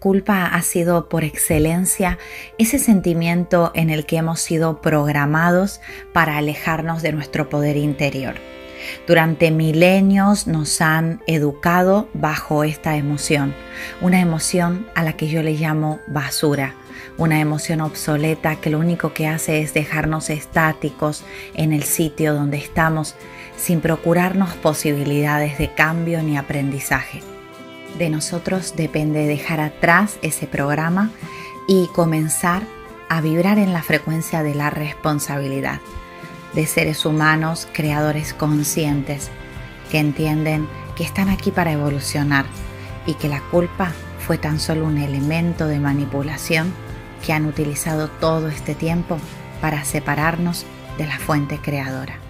Culpa ha sido por excelencia ese sentimiento en el que hemos sido programados para alejarnos de nuestro poder interior. Durante milenios nos han educado bajo esta emoción, una emoción a la que yo le llamo basura, una emoción obsoleta que lo único que hace es dejarnos estáticos en el sitio donde estamos sin procurarnos posibilidades de cambio ni aprendizaje. De nosotros depende dejar atrás ese programa y comenzar a vibrar en la frecuencia de la responsabilidad, de seres humanos creadores conscientes que entienden que están aquí para evolucionar y que la culpa fue tan solo un elemento de manipulación que han utilizado todo este tiempo para separarnos de la fuente creadora.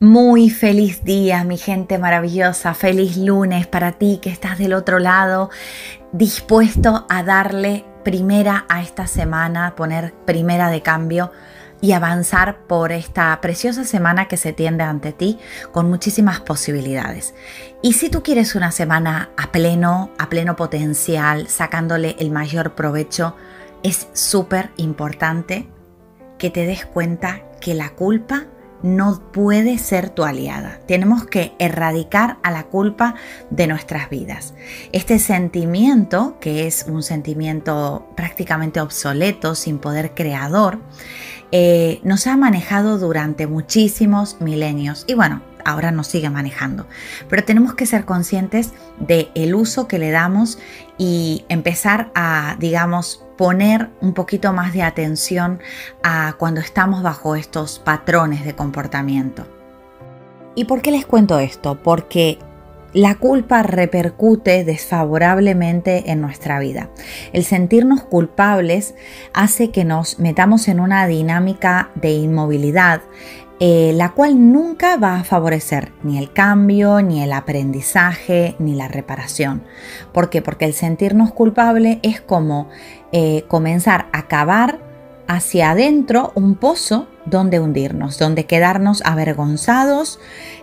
Muy feliz día, mi gente maravillosa. Feliz lunes para ti que estás del otro lado, dispuesto a darle primera a esta semana, poner primera de cambio y avanzar por esta preciosa semana que se tiende ante ti con muchísimas posibilidades. Y si tú quieres una semana a pleno, a pleno potencial, sacándole el mayor provecho, es súper importante que te des cuenta que la culpa no puede ser tu aliada. Tenemos que erradicar a la culpa de nuestras vidas. Este sentimiento, que es un sentimiento prácticamente obsoleto, sin poder creador, eh, nos ha manejado durante muchísimos milenios y bueno, ahora nos sigue manejando. Pero tenemos que ser conscientes del el uso que le damos y empezar a, digamos, poner un poquito más de atención a cuando estamos bajo estos patrones de comportamiento. ¿Y por qué les cuento esto? Porque la culpa repercute desfavorablemente en nuestra vida. El sentirnos culpables hace que nos metamos en una dinámica de inmovilidad eh, la cual nunca va a favorecer ni el cambio, ni el aprendizaje, ni la reparación. ¿Por qué? Porque el sentirnos culpable es como eh, comenzar a cavar hacia adentro un pozo donde hundirnos, donde quedarnos avergonzados,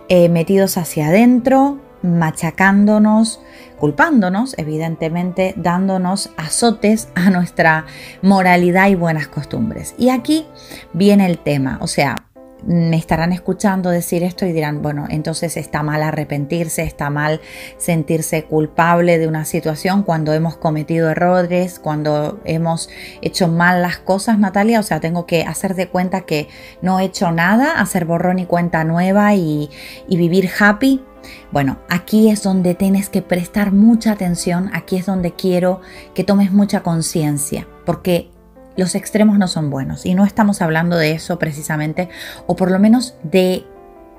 eh, metidos hacia adentro, machacándonos, culpándonos, evidentemente dándonos azotes a nuestra moralidad y buenas costumbres. Y aquí viene el tema, o sea, me estarán escuchando decir esto y dirán, bueno, entonces está mal arrepentirse, está mal sentirse culpable de una situación cuando hemos cometido errores, cuando hemos hecho mal las cosas, Natalia. O sea, tengo que hacer de cuenta que no he hecho nada, hacer borrón y cuenta nueva y, y vivir happy. Bueno, aquí es donde tienes que prestar mucha atención, aquí es donde quiero que tomes mucha conciencia, porque los extremos no son buenos y no estamos hablando de eso precisamente, o por lo menos de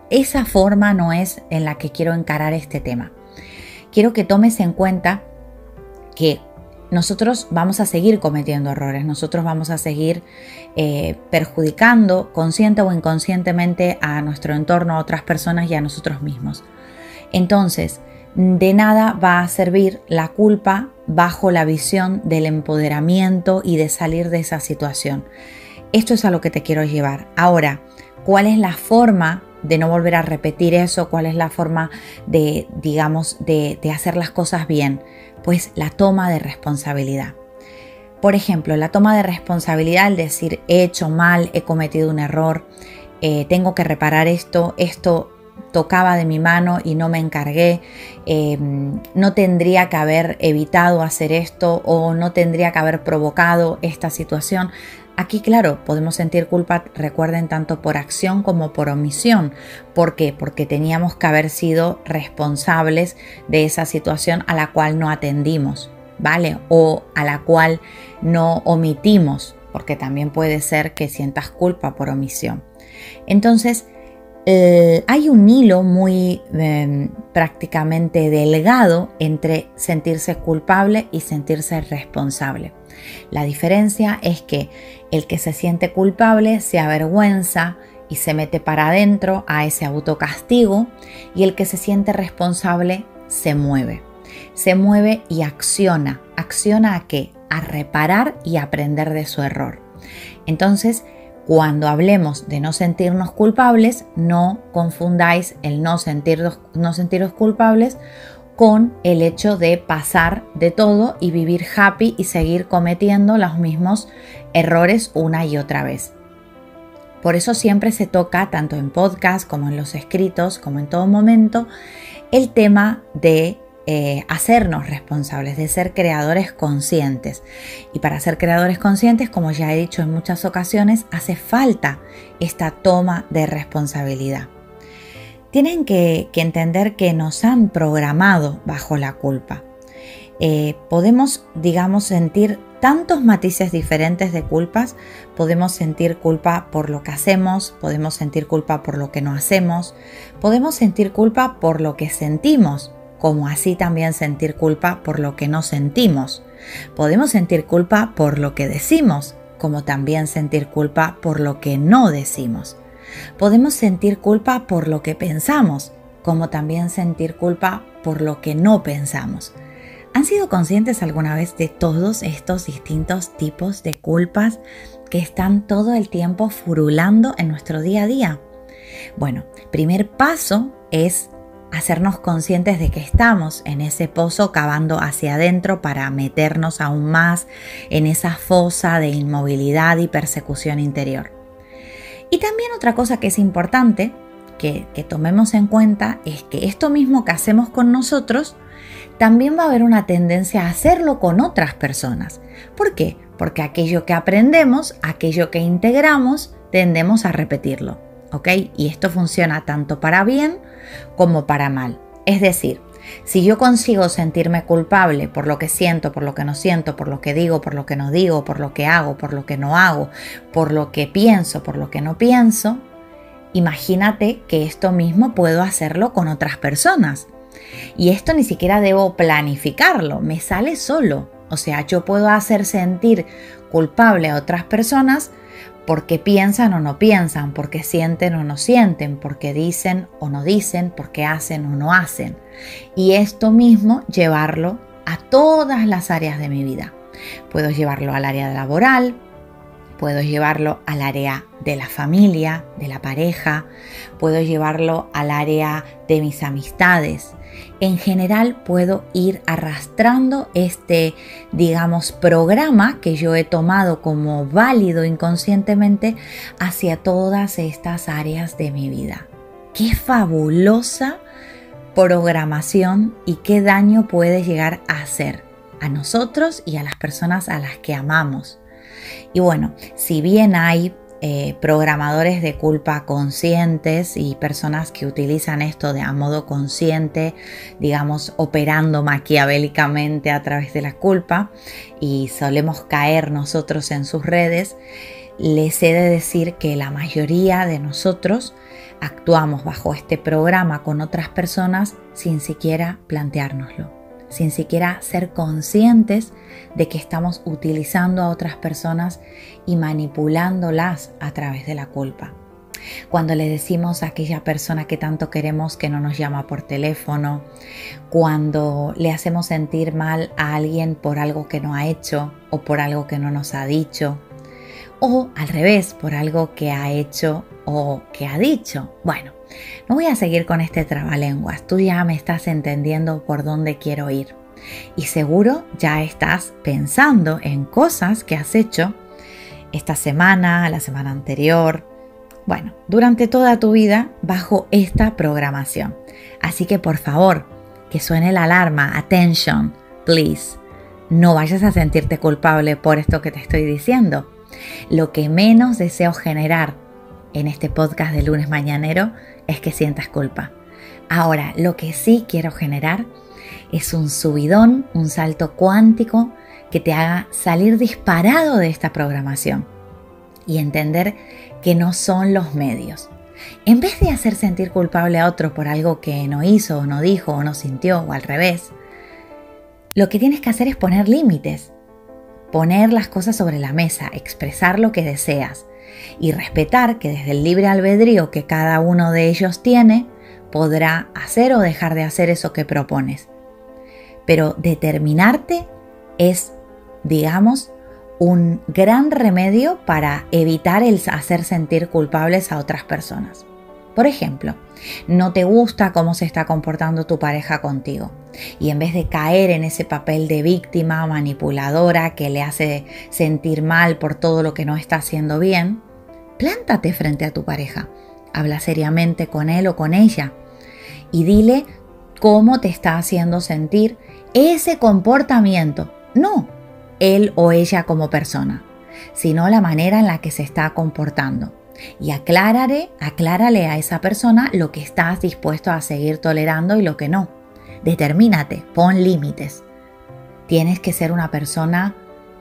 esa forma no es en la que quiero encarar este tema. Quiero que tomes en cuenta que nosotros vamos a seguir cometiendo errores, nosotros vamos a seguir eh, perjudicando consciente o inconscientemente a nuestro entorno, a otras personas y a nosotros mismos. Entonces, de nada va a servir la culpa bajo la visión del empoderamiento y de salir de esa situación. Esto es a lo que te quiero llevar. Ahora, ¿cuál es la forma de no volver a repetir eso? ¿Cuál es la forma de, digamos, de, hacer las cosas bien? Pues la toma de responsabilidad. Por ejemplo, la toma de responsabilidad, al decir he hecho mal, he cometido un error, eh, tengo que reparar esto, esto tocaba de mi mano y no me encargué, em, no tendría que haber evitado hacer esto o no tendría que haber provocado esta situación. Aquí, claro, podemos sentir culpa, recuerden, tanto por acción como por omisión. ¿Por qué? Porque teníamos que haber sido responsables de esa situación a la cual no atendimos, ¿vale? O a la cual no omitimos, porque también puede ser que sientas culpa por omisión. Entonces, eh, hay un hilo muy em, prácticamente delgado entre sentirse culpable y sentirse responsable. La diferencia es que el que se siente culpable se avergüenza y se mete para adentro a ese autocastigo y el que se siente responsable se mueve. Se mueve y acciona. ¿Acciona a qué? A reparar y aprender de su error. Entonces, cuando hablemos de no sentirnos culpables, no confundáis el no, sentirnos, no sentiros culpables con el hecho de pasar de todo y vivir happy y seguir cometiendo los mismos errores una y otra vez. Por eso siempre se toca, tanto en podcast como en los escritos, como en todo momento, el tema de eh, hacernos responsables, de ser creadores conscientes. Y para ser creadores conscientes, como ya he dicho en muchas ocasiones, hace falta esta toma de responsabilidad. Tienen que, entender que nos han programado bajo la culpa. Eh, podemos, digamos, sentir tantos matices diferentes de culpas. Podemos sentir culpa por lo que hacemos, podemos sentir culpa por lo que no hacemos, podemos sentir culpa por lo que sentimos, como así también sentir culpa por lo que no sentimos. Podemos sentir culpa por lo que decimos, como también sentir culpa por lo que no decimos. Podemos sentir culpa por lo que pensamos, como también sentir culpa por lo que no pensamos. ¿Han sido conscientes alguna vez de todos estos distintos tipos de culpas que están todo el tiempo furulando en nuestro día a día? Bueno, primer paso es hacernos conscientes de que estamos en ese pozo cavando hacia adentro para meternos aún más en esa fosa de inmovilidad y persecución interior. Y también otra cosa que es importante que, tomemos en cuenta es que esto mismo que hacemos con nosotros, también va a haber una tendencia a hacerlo con otras personas. ¿Por qué? Porque aquello que aprendemos, aquello que integramos, tendemos a repetirlo. ¿Ok? Y esto funciona tanto para bien como para mal. Es decir, si yo consigo sentirme culpable por lo que siento, por lo que no siento, por lo que digo, por lo que no digo, por lo que hago, por lo que no hago, por lo que pienso, por lo que no pienso, imagínate que esto mismo puedo hacerlo con otras personas. Y esto ni siquiera debo planificarlo, me sale solo. O sea, yo puedo hacer sentir culpable a otras personas porque piensan o no piensan, porque sienten o no sienten, porque dicen o no dicen, porque hacen o no hacen. Y esto mismo llevarlo a todas las áreas de mi vida. Puedo llevarlo al área laboral, puedo llevarlo al área de la familia, de la pareja, puedo llevarlo al área de mis amistades, en general puedo ir arrastrando este, digamos, programa que yo he tomado como válido inconscientemente hacia todas estas áreas de mi vida. Qué fabulosa programación y qué daño puede llegar a hacer a nosotros y a las personas a las que amamos. Y bueno, si bien hay eh, programadores de culpa conscientes y personas que utilizan esto de a modo consciente, digamos, operando maquiavélicamente a través de la culpa y solemos caer nosotros en sus redes, les he de decir que la mayoría de nosotros actuamos bajo este programa con otras personas sin siquiera planteárnoslo sin siquiera ser conscientes de que estamos utilizando a otras personas y manipulándolas a través de la culpa. Cuando le decimos a aquella persona que tanto queremos que no nos llama por teléfono, cuando le hacemos sentir mal a alguien por algo que no ha hecho o por algo que no nos ha dicho, o al revés, por algo que ha hecho o que ha dicho. Bueno, no voy a seguir con este trabalenguas, tú ya me estás entendiendo por dónde quiero ir. Y seguro ya estás pensando en cosas que has hecho esta semana, la semana anterior, Bueno, durante toda tu vida bajo esta programación. Así que por favor, que suene la alarma, attention, please. No vayas a sentirte culpable por esto que te estoy diciendo. Lo que menos deseo generar en este podcast de lunes mañanero es que sientas culpa. Ahora, lo que sí quiero generar es un subidón, un salto cuántico que te haga salir disparado de esta programación y entender que no son los medios. En vez de hacer sentir culpable a otro por algo que no hizo o no dijo o no sintió o al revés, lo que tienes que hacer es poner límites, poner las cosas sobre la mesa, expresar lo que deseas y respetar que desde el libre albedrío que cada uno de ellos tiene, podrá hacer o dejar de hacer eso que propones. Pero determinarte es, digamos, un gran remedio para evitar el hacer sentir culpables a otras personas. Por ejemplo, no te gusta cómo se está comportando tu pareja contigo y en vez de caer en ese papel de víctima manipuladora que le hace sentir mal por todo lo que no está haciendo bien, plántate frente a tu pareja, habla seriamente con él o con ella y dile cómo te está haciendo sentir ese comportamiento. No él o ella como persona, sino la manera en la que se está comportando. Y aclárale, aclárale a esa persona lo que estás dispuesto a seguir tolerando y lo que no. Determínate, pon límites. Tienes que ser una persona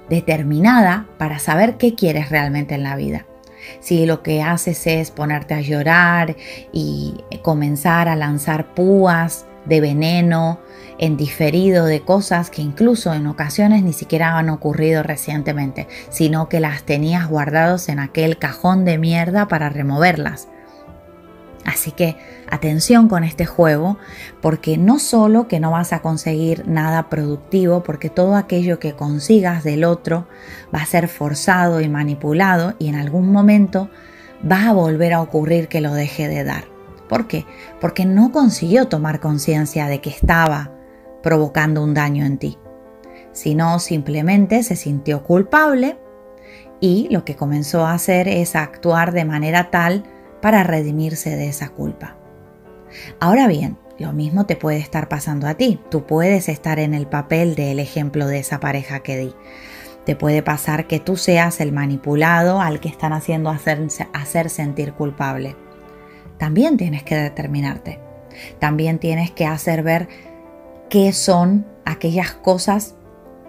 determinada para saber qué quieres realmente en la vida. Si lo que haces es ponerte a llorar y comenzar a lanzar púas de veneno en diferido de cosas que incluso en ocasiones ni siquiera han ocurrido recientemente, sino que las tenías guardados en aquel cajón de mierda para removerlas. Así que atención con este juego, porque no solo que no vas a conseguir nada productivo, porque todo aquello que consigas del otro va a ser forzado y manipulado y en algún momento va a volver a ocurrir que lo deje de dar. ¿Por qué? Porque no consiguió tomar conciencia de que estaba provocando un daño en ti, sino simplemente se sintió culpable y lo que comenzó a hacer es actuar de manera tal para redimirse de esa culpa. Ahora bien, lo mismo te puede estar pasando a ti. Tú puedes estar en el papel del ejemplo de esa pareja que di. Te puede pasar que tú seas el manipulado al que están haciendo hacer, hacer sentir culpable. También tienes que determinarte. También tienes que hacer ver qué son aquellas cosas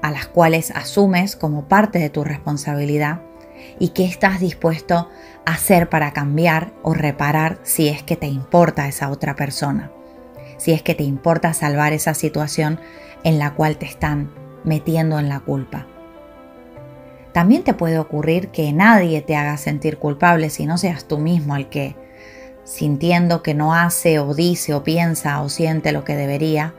a las cuales asumes como parte de tu responsabilidad y qué estás dispuesto hacer para cambiar o reparar si es que te importa esa otra persona, si es que te importa salvar esa situación en la cual te están metiendo en la culpa. También te puede ocurrir que nadie te haga sentir culpable si no seas tú mismo el que, sintiendo que no hace o dice o piensa o siente lo que debería,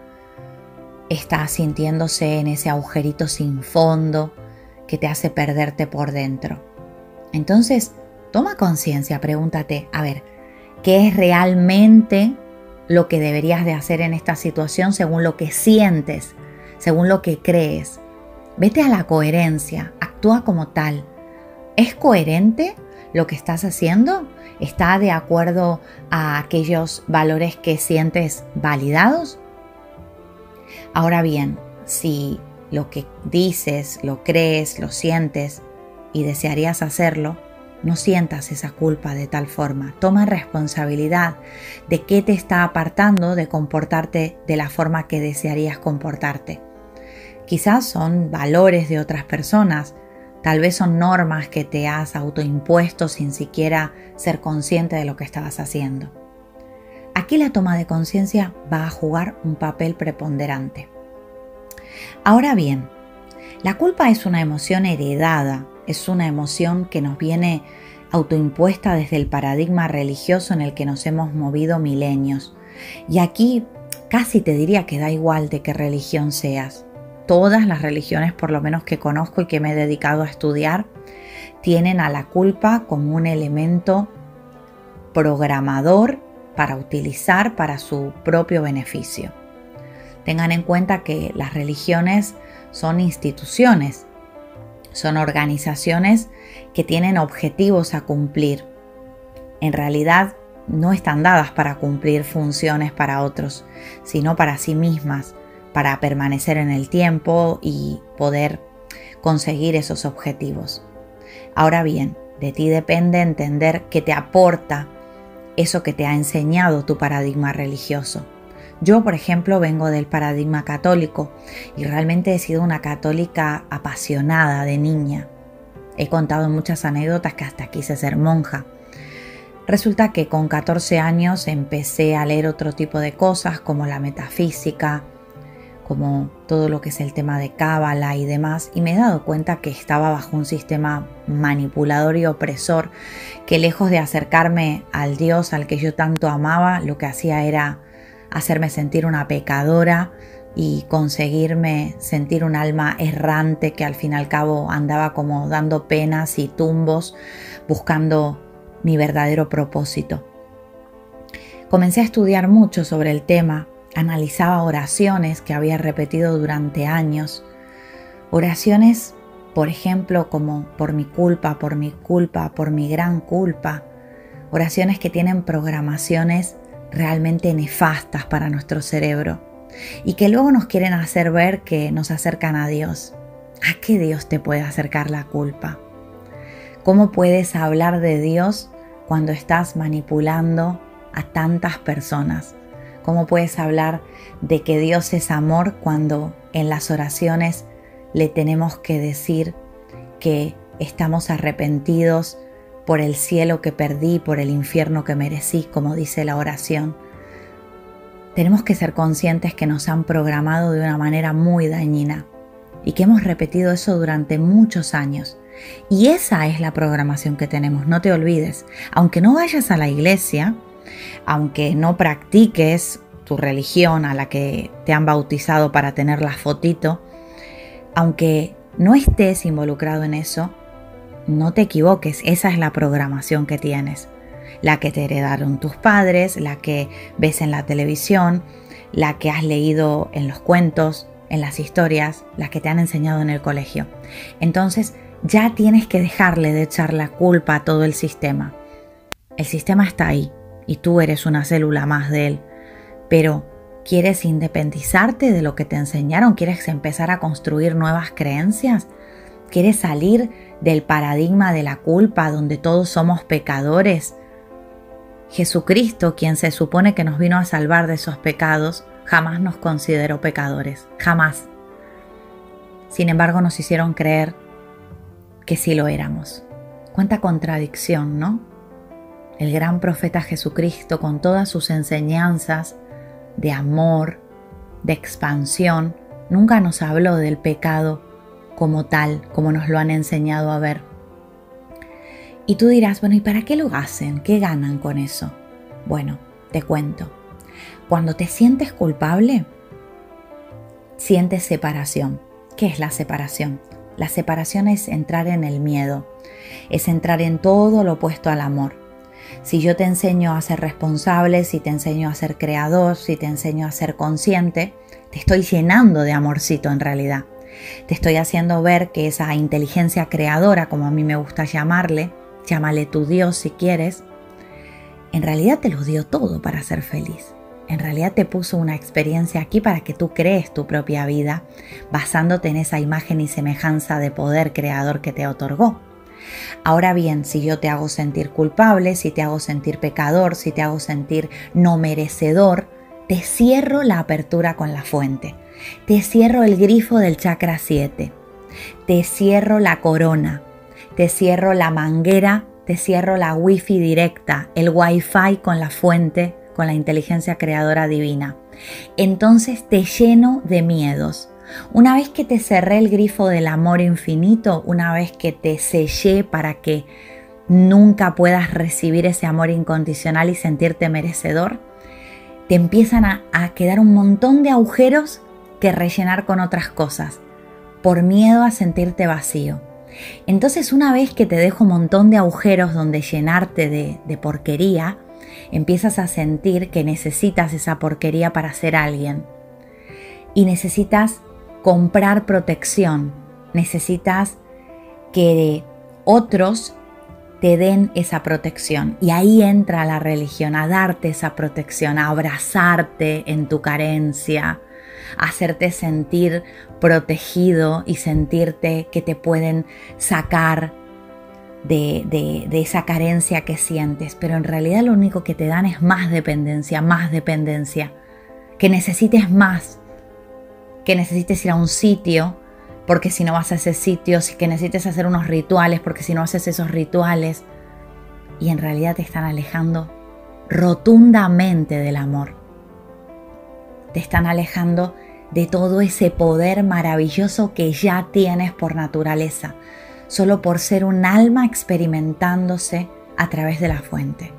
está sintiéndose en ese agujerito sin fondo que te hace perderte por dentro. Entonces, toma conciencia, pregúntate, a ver, ¿qué es realmente lo que deberías de hacer en esta situación según lo que sientes, según lo que crees? Vete a la coherencia, actúa como tal. ¿Es coherente lo que estás haciendo? ¿Está de acuerdo a aquellos valores que sientes validados? Ahora bien, si lo que dices, lo crees, lo sientes y desearías hacerlo, no sientas esa culpa de tal forma. Toma responsabilidad de qué te está apartando de comportarte de la forma que desearías comportarte. Quizás son valores de otras personas, tal vez son normas que te has autoimpuesto sin siquiera ser consciente de lo que estabas haciendo. Aquí la toma de conciencia va a jugar un papel preponderante. Ahora bien, la culpa es una emoción heredada, es una emoción que nos viene autoimpuesta desde el paradigma religioso en el que nos hemos movido milenios. Y aquí casi te diría que da igual de qué religión seas. Todas las religiones, por lo menos que conozco y que me he dedicado a estudiar, tienen a la culpa como un elemento programador para utilizar para su propio beneficio. Tengan en cuenta que las religiones son instituciones, son organizaciones que tienen objetivos a cumplir. en realidad no están dadas para cumplir funciones para otros, sino para sí mismas, para permanecer en el tiempo y poder conseguir esos objetivos. Ahora bien, de ti depende entender qué te aporta eso que te ha enseñado tu paradigma religioso. Yo, por ejemplo, vengo del paradigma católico y realmente he sido una católica apasionada de niña. He contado muchas anécdotas que hasta quise ser monja. Resulta que con 14 años empecé a leer otro tipo de cosas como la metafísica, como todo lo que es el tema de cábala y demás, y me he dado cuenta que estaba bajo un sistema manipulador y opresor que lejos de acercarme al Dios al que yo tanto amaba, lo que hacía era hacerme sentir una pecadora y conseguirme sentir un alma errante que al fin y al cabo andaba como dando penas y tumbos buscando mi verdadero propósito. Comencé a estudiar mucho sobre el tema, analizaba oraciones que había repetido durante años, oraciones, por ejemplo, como por mi culpa, por mi culpa, por mi gran culpa, oraciones que tienen programaciones realmente nefastas para nuestro cerebro y que luego nos quieren hacer ver que nos acercan a Dios. ¿A qué Dios te puede acercar la culpa? ¿Cómo puedes hablar de Dios cuando estás manipulando a tantas personas? ¿Cómo puedes hablar de que Dios es amor cuando en las oraciones le tenemos que decir que estamos arrepentidos por el cielo que perdí, por el infierno que merecí, como dice la oración? Tenemos que ser conscientes que nos han programado de una manera muy dañina y que hemos repetido eso durante muchos años. Y esa es la programación que tenemos, no te olvides. Aunque no vayas a la iglesia, aunque no practiques tu religión a la que te han bautizado para tener la fotito, aunque no estés involucrado en eso, no te equivoques, esa es la programación que tienes la que te heredaron tus padres, la que ves en la televisión, la que has leído en los cuentos, en las historias, las que te han enseñado en el colegio. Entonces ya tienes que dejarle de echar la culpa a todo el sistema. El sistema está ahí y tú eres una célula más de él, pero ¿quieres independizarte de lo que te enseñaron? ¿Quieres empezar a construir nuevas creencias? ¿Quieres salir del paradigma de la culpa donde todos somos pecadores? Jesucristo, quien se supone que nos vino a salvar de esos pecados, jamás nos consideró pecadores, jamás. Sin embargo, nos hicieron creer que sí lo éramos. Cuánta contradicción, ¿no? El gran profeta Jesucristo, con todas sus enseñanzas de amor, de expansión, nunca nos habló del pecado como tal, como nos lo han enseñado a ver. Y tú dirás, bueno, ¿y para qué lo hacen? ¿Qué ganan con eso? Bueno, te cuento. Cuando te sientes culpable, sientes separación. ¿Qué es la separación? La separación es entrar en el miedo, es entrar en todo lo opuesto al amor. Si yo te enseño a ser responsable, si te enseño a ser creador, si te enseño a ser consciente, te estoy llenando de amorcito en realidad. Te estoy haciendo ver que esa inteligencia creadora, como a mí me gusta llamarle, llámale tu Dios si quieres, en realidad te lo dio todo para ser feliz. En realidad te puso una experiencia aquí para que tú crees tu propia vida basándote en esa imagen y semejanza de poder creador que te otorgó. Ahora bien, si yo te hago sentir culpable, si te hago sentir pecador, si te hago sentir no merecedor, te cierro la apertura con la fuente, te cierro el grifo del chakra 7, te cierro la corona, te cierro la manguera, te cierro la wifi directa, el wifi con la fuente, con la inteligencia creadora divina. Entonces te lleno de miedos. Una vez que te cerré el grifo del amor infinito, una vez que te sellé para que nunca puedas recibir ese amor incondicional y sentirte merecedor, te empiezan a, a, quedar un montón de agujeros que rellenar con otras cosas, por miedo a sentirte vacío. Entonces una vez que te dejo un montón de agujeros donde llenarte de, porquería, empiezas a sentir que necesitas esa porquería para ser alguien. Y necesitas comprar protección, necesitas que otros te den esa protección. Y ahí entra la religión, a darte esa protección, a abrazarte en tu carencia, hacerte sentir protegido y sentirte que te pueden sacar de, de, esa carencia que sientes. Pero en realidad lo único que te dan es más dependencia, más dependencia. Que necesites más, que necesites ir a un sitio porque si no vas a ese sitio, que necesites hacer unos rituales, porque si no haces esos rituales, y en realidad te están alejando rotundamente del amor. Te están alejando de todo ese poder maravilloso que ya tienes por naturaleza, solo por ser un alma experimentándose a través de la fuente.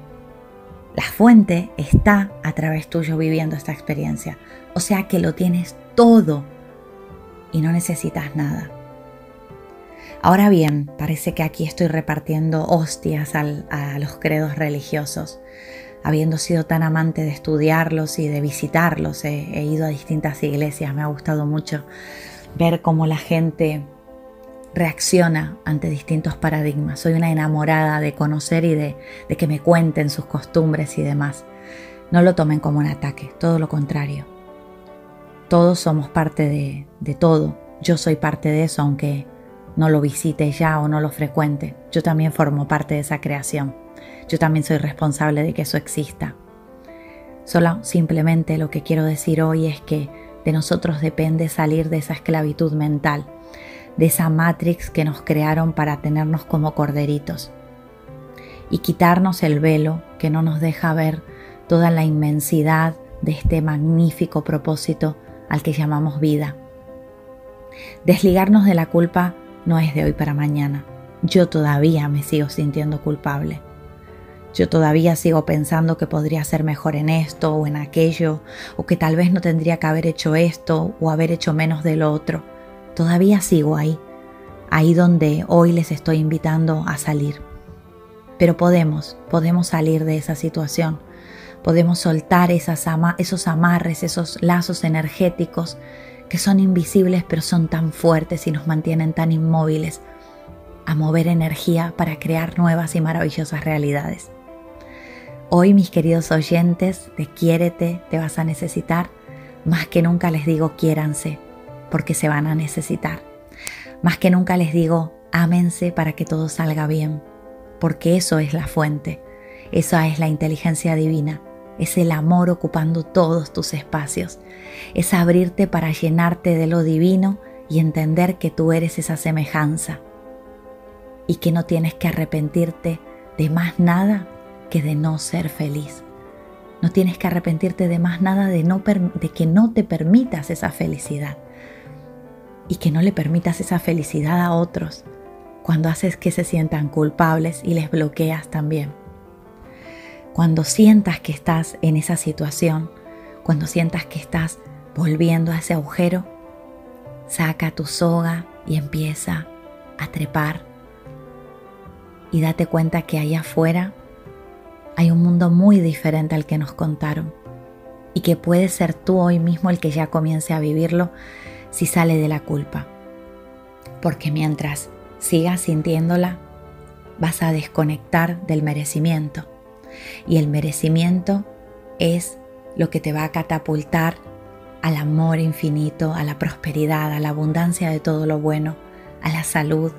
La fuente está a través tuyo viviendo esta experiencia, o sea que lo tienes todo y no necesitas nada. Ahora bien, parece que aquí estoy repartiendo hostias a los credos religiosos. Habiendo sido tan amante de estudiarlos y de visitarlos, he, ido a distintas iglesias, me ha gustado mucho ver cómo la gente reacciona ante distintos paradigmas. Soy una enamorada de conocer y de, que me cuenten sus costumbres y demás. No lo tomen como un ataque, todo lo contrario todos somos parte de, todo. Yo soy parte de eso, aunque no lo visite ya o no lo frecuente. Yo también formo parte de esa creación. Yo también soy responsable de que eso exista. Solo simplemente lo que quiero decir hoy es que de nosotros depende salir de esa esclavitud mental, de esa matrix que nos crearon para tenernos como corderitos y quitarnos el velo que no nos deja ver toda la inmensidad de este magnífico propósito al que llamamos vida. Desligarnos de la culpa no es de hoy para mañana. Yo todavía me sigo sintiendo culpable. Yo todavía sigo pensando que podría ser mejor en esto o en aquello, o que tal vez no tendría que haber hecho esto o haber hecho menos de lo otro. Todavía sigo ahí, ahí donde hoy les estoy invitando a salir. Pero podemos, podemos salir de esa situación podemos soltar esos amarres, esos lazos energéticos que son invisibles pero son tan fuertes y nos mantienen tan inmóviles a mover energía para crear nuevas y maravillosas realidades. Hoy, mis queridos oyentes, de Quiérete, te vas a necesitar. Más que nunca les digo quiéranse, porque se van a necesitar. Más que nunca les digo ámense para que todo salga bien, porque eso es la fuente, esa es la inteligencia divina es el amor ocupando todos tus espacios, es abrirte para llenarte de lo divino y entender que tú eres esa semejanza y que no tienes que arrepentirte de más nada que de no ser feliz. No tienes que arrepentirte de más nada de, no de que no te permitas esa felicidad y que no le permitas esa felicidad a otros cuando haces que se sientan culpables y les bloqueas también. Cuando sientas que estás en esa situación, cuando sientas que estás volviendo a ese agujero, saca tu soga y empieza a trepar. Y date cuenta que allá afuera hay un mundo muy diferente al que nos contaron y que puedes ser tú hoy mismo el que ya comience a vivirlo si sale de la culpa. Porque mientras sigas sintiéndola, vas a desconectar del merecimiento y el merecimiento es lo que te va a catapultar al amor infinito, a la prosperidad, a la abundancia de todo lo bueno, a la salud,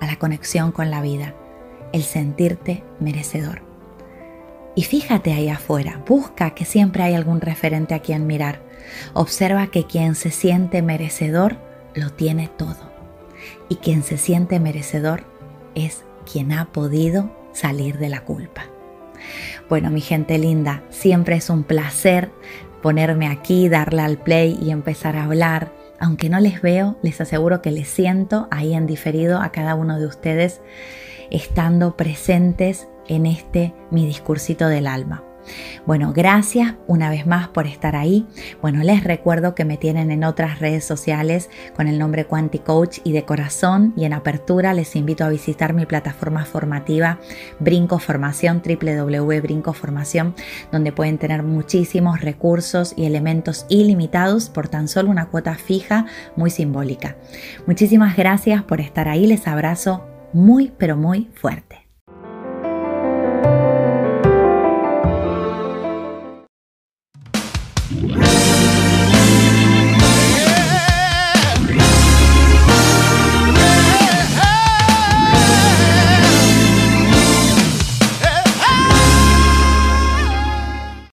a la conexión con la vida, el sentirte merecedor. Y fíjate ahí afuera, busca que siempre hay algún referente a quien mirar. Observa que quien se siente merecedor lo tiene todo. Y quien se siente merecedor es quien ha podido salir de la culpa. Bueno, mi gente linda, siempre es un placer ponerme aquí, darle al play y empezar a hablar. Aunque no les veo, les aseguro que les siento ahí en diferido a cada uno de ustedes estando presentes en este mi discursito del alma. Bueno, gracias una vez más por estar ahí. Bueno, les recuerdo que me tienen en otras redes sociales con el nombre Coach y de corazón y en apertura les invito a visitar mi plataforma formativa Brinco Formación, www.brincoformación, donde pueden tener muchísimos recursos y elementos ilimitados por tan solo una cuota fija muy simbólica. Muchísimas gracias por estar ahí, les abrazo muy pero muy fuerte.